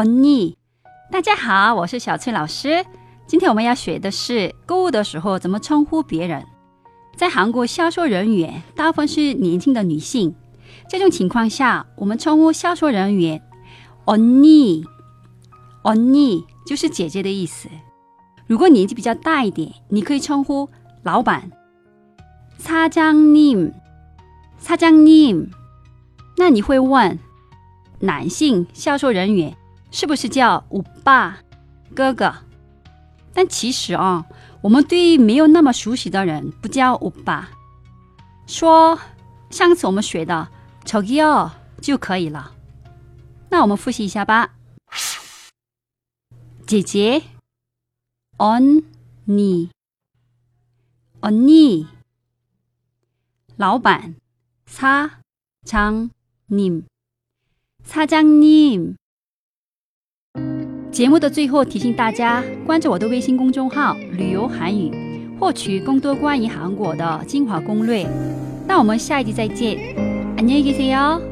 언니，大家好，我是小翠老师。今天我们要学的是购物的时候怎么称呼别人。在韩国，销售人员大部分是年轻的女性，这种情况下，我们称呼销售人员언 니， 언니就是姐姐的意思。如果年纪比较大一点，你可以称呼老板사장 님， 사장 님。 那你会问，男性销售人员 是不是叫欧巴哥哥？但其实啊，我们对没有那么熟悉的人不叫欧巴，说上次我们学的저기요就可以了。那我们复习一下吧。姐姐，언 니， 언 니， 老板，사장 님， 사장 님。 节目的最后提醒大家关注我的微信公众号“旅游韩语”，获取更多关于韩国的精华攻略。那我们下一集再见，안녕히계세 요。